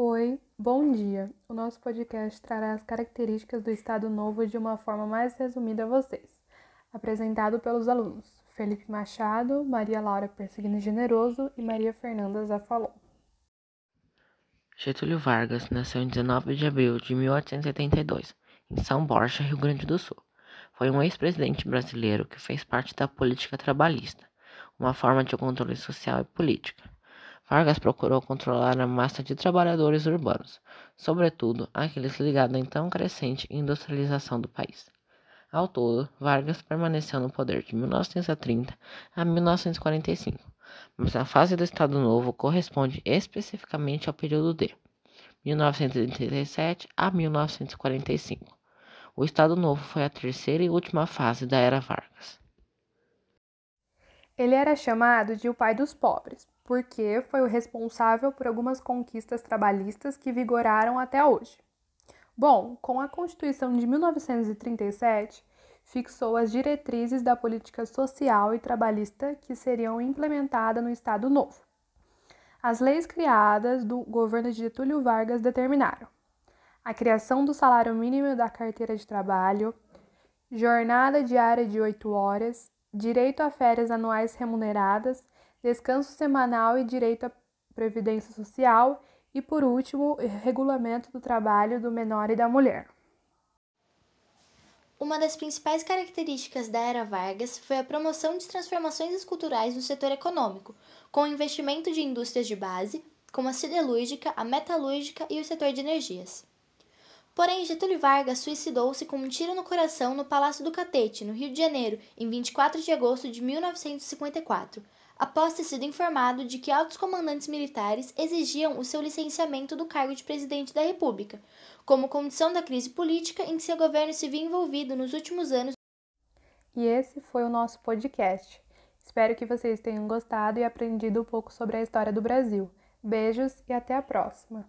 Oi, bom dia. O nosso podcast trará as características do Estado Novo de uma forma mais resumida a vocês. Apresentado pelos alunos Felipe Machado, Maria Laura Perseguindo Generoso e Maria Fernanda Zafalon. Getúlio Vargas nasceu em 19 de abril de 1882, em São Borja, Rio Grande do Sul. Foi um ex-presidente brasileiro que fez parte da política trabalhista, uma forma de controle social e política. Vargas procurou controlar a massa de trabalhadores urbanos, sobretudo aqueles ligados à então crescente industrialização do país. Ao todo, Vargas permaneceu no poder de 1930 a 1945, mas a fase do Estado Novo corresponde especificamente ao período de 1937 a 1945. O Estado Novo foi a terceira e última fase da era Vargas. Ele era chamado de o pai dos pobres, porque foi o responsável por algumas conquistas trabalhistas que vigoraram até hoje. Bom, com a Constituição de 1937, fixou as diretrizes da política social e trabalhista que seriam implementadas no Estado Novo. As leis criadas do governo de Getúlio Vargas determinaram a criação do salário mínimo da carteira de trabalho, jornada diária de 8 horas, direito a férias anuais remuneradas descanso semanal e direito à previdência social e, por último, regulamento do trabalho do menor e da mulher. Uma das principais características da era Vargas foi a promoção de transformações esculturais no setor econômico, com o investimento de indústrias de base, como a siderúrgica, a metalúrgica e o setor de energias. Porém, Getúlio Vargas suicidou-se com um tiro no coração no Palácio do Catete, no Rio de Janeiro, em 24 de agosto de 1954, após ter sido informado de que altos comandantes militares exigiam o seu licenciamento do cargo de presidente da República, como condição da crise política em que seu governo se viu envolvido nos últimos anos. E esse foi o nosso podcast. Espero que vocês tenham gostado e aprendido um pouco sobre a história do Brasil. Beijos e até a próxima!